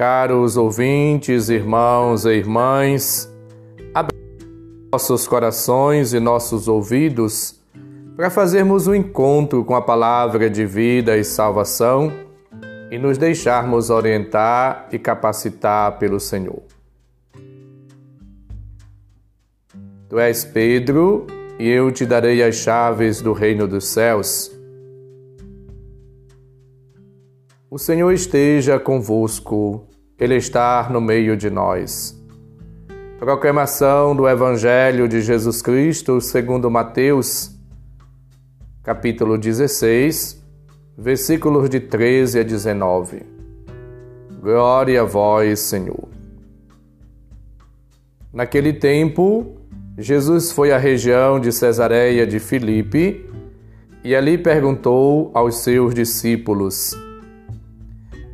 Caros ouvintes, irmãos e irmãs, abrimos nossos corações e nossos ouvidos para fazermos um encontro com a palavra de vida e salvação e nos deixarmos orientar e capacitar pelo Senhor. Tu és Pedro, e eu te darei as chaves do reino dos céus. O Senhor esteja convosco, Ele está no meio de nós. Proclamação do Evangelho de Jesus Cristo segundo Mateus, capítulo 16, versículos de 13 a 19. Glória a vós, Senhor. Naquele tempo, Jesus foi à região de Cesareia de Filipe e ali perguntou aos seus discípulos: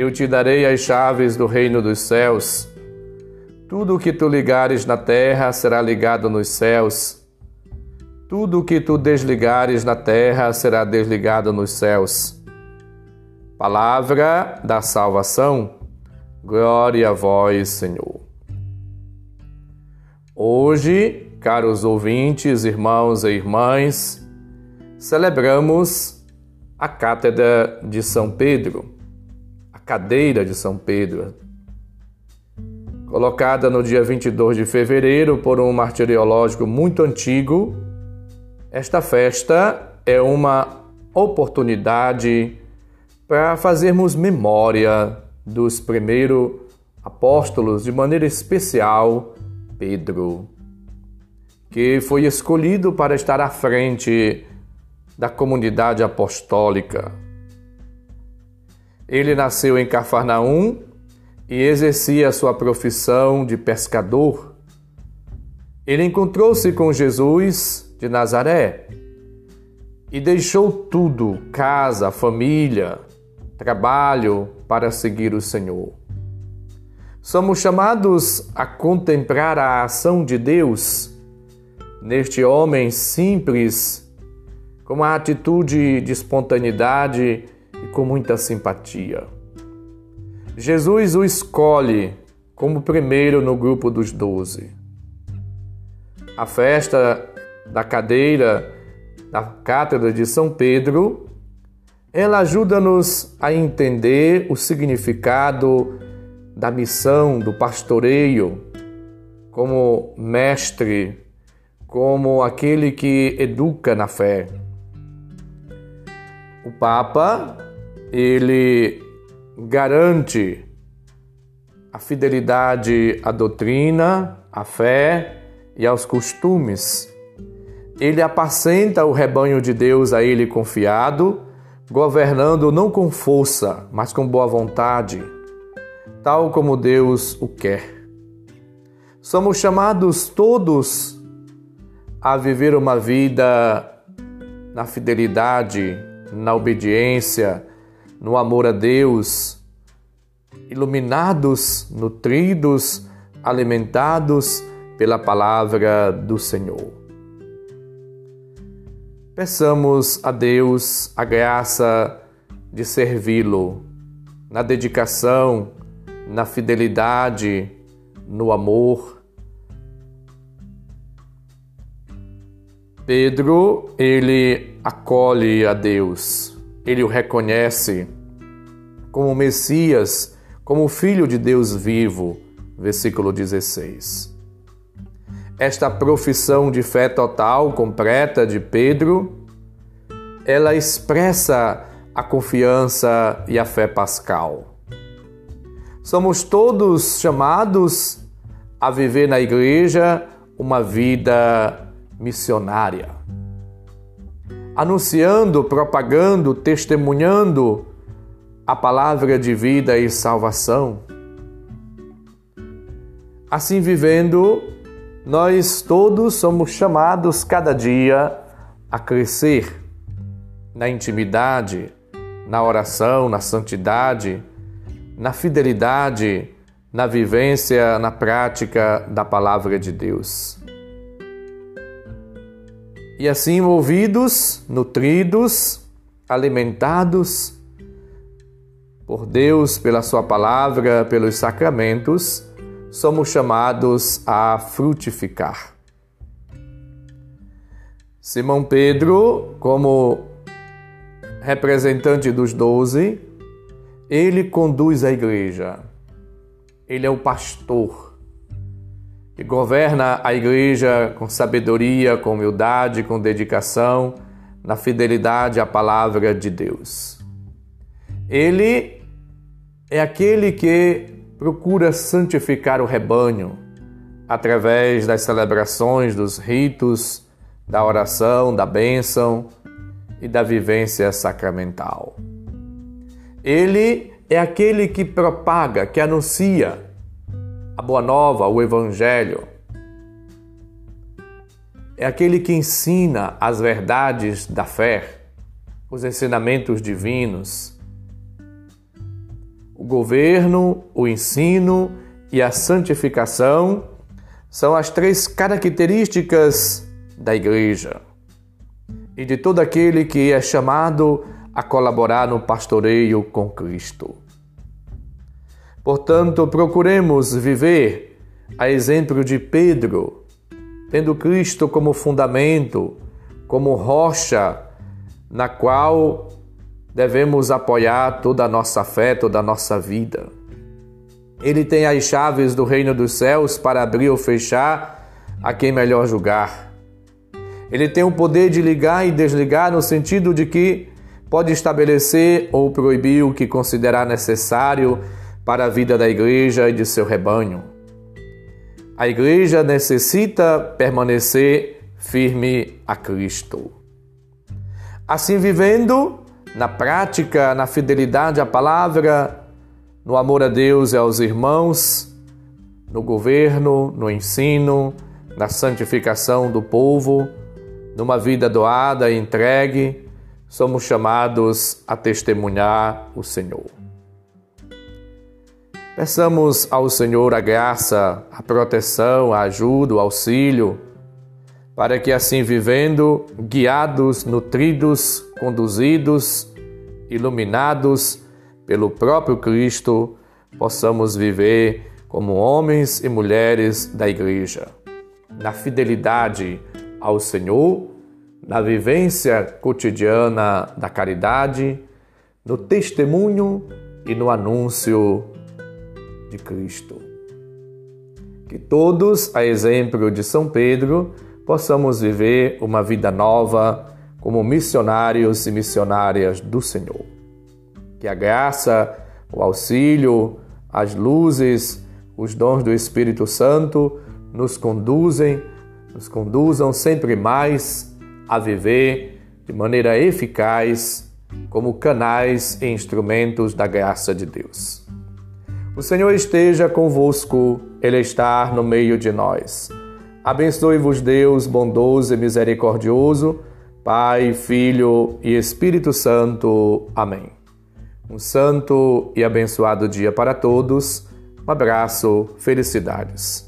Eu te darei as chaves do reino dos céus. Tudo o que tu ligares na terra será ligado nos céus. Tudo o que tu desligares na terra será desligado nos céus. Palavra da salvação. Glória a vós, Senhor. Hoje, caros ouvintes, irmãos e irmãs, celebramos a Cátedra de São Pedro cadeira de São Pedro, colocada no dia 22 de fevereiro por um martiriológico muito antigo. Esta festa é uma oportunidade para fazermos memória dos primeiros apóstolos, de maneira especial Pedro, que foi escolhido para estar à frente da comunidade apostólica ele nasceu em Cafarnaum e exercia sua profissão de pescador. Ele encontrou-se com Jesus de Nazaré e deixou tudo casa, família, trabalho para seguir o Senhor. Somos chamados a contemplar a ação de Deus neste homem simples, com uma atitude de espontaneidade e com muita simpatia. Jesus o escolhe como primeiro no grupo dos doze. A festa da cadeira da Cátedra de São Pedro, ela ajuda-nos a entender o significado da missão do pastoreio como mestre, como aquele que educa na fé. O Papa ele garante a fidelidade à doutrina, à fé e aos costumes. Ele apacenta o rebanho de Deus a ele confiado, governando não com força, mas com boa vontade, tal como Deus o quer. Somos chamados todos a viver uma vida na fidelidade, na obediência, no amor a Deus, iluminados, nutridos, alimentados pela palavra do Senhor. Peçamos a Deus a graça de servi-lo na dedicação, na fidelidade, no amor. Pedro, ele acolhe a Deus ele o reconhece como Messias, como Filho de Deus vivo, versículo 16. Esta profissão de fé total, completa de Pedro, ela expressa a confiança e a fé pascal. Somos todos chamados a viver na igreja uma vida missionária, anunciando, propagando, testemunhando a palavra de vida e salvação. Assim vivendo, nós todos somos chamados cada dia a crescer na intimidade, na oração, na santidade, na fidelidade, na vivência, na prática da palavra de Deus. E assim, movidos, nutridos, alimentados por Deus, pela Sua palavra, pelos sacramentos, somos chamados a frutificar. Simão Pedro, como representante dos doze, ele conduz a igreja. Ele é o pastor que governa a igreja com sabedoria, com humildade, com dedicação, na fidelidade à palavra de Deus. Ele é aquele que procura santificar o rebanho através das celebrações, dos ritos, da oração, da bênção e da vivência sacramental. Ele é aquele que propaga, que anuncia a boa nova, o evangelho. É aquele que ensina as verdades da fé, os ensinamentos divinos o governo, o ensino e a santificação são as três características da Igreja e de todo aquele que é chamado a colaborar no pastoreio com Cristo. Portanto, procuremos viver a exemplo de Pedro, tendo Cristo como fundamento, como rocha na qual devemos apoiar toda a nossa fé, toda a nossa vida. Ele tem as chaves do reino dos céus para abrir ou fechar a quem melhor julgar. Ele tem o poder de ligar e desligar no sentido de que pode estabelecer ou proibir o que considerar necessário para a vida da igreja e de seu rebanho. A igreja necessita permanecer firme a Cristo. Assim vivendo, na prática, na fidelidade à palavra, no amor a Deus e aos irmãos, no governo, no ensino, na santificação do povo, numa vida doada e entregue, somos chamados a testemunhar o Senhor. Peçamos ao Senhor a graça, a proteção, a ajuda, o auxílio, para que assim vivendo, guiados, nutridos, conduzidos, iluminados pelo próprio Cristo, possamos viver como homens e mulheres da Igreja, na fidelidade ao Senhor, na vivência cotidiana da caridade, no testemunho e no anúncio de Cristo. Que todos, a exemplo de São Pedro, possamos viver uma vida nova como missionários e missionárias do Senhor. Que a graça, o auxílio, as luzes, os dons do Espírito Santo nos conduzem, nos conduzam sempre mais a viver de maneira eficaz como canais e instrumentos da graça de Deus. O Senhor esteja convosco, Ele está no meio de nós. Abençoe-vos Deus bondoso e misericordioso, Pai, Filho e Espírito Santo. Amém. Um santo e abençoado dia para todos. Um abraço, felicidades.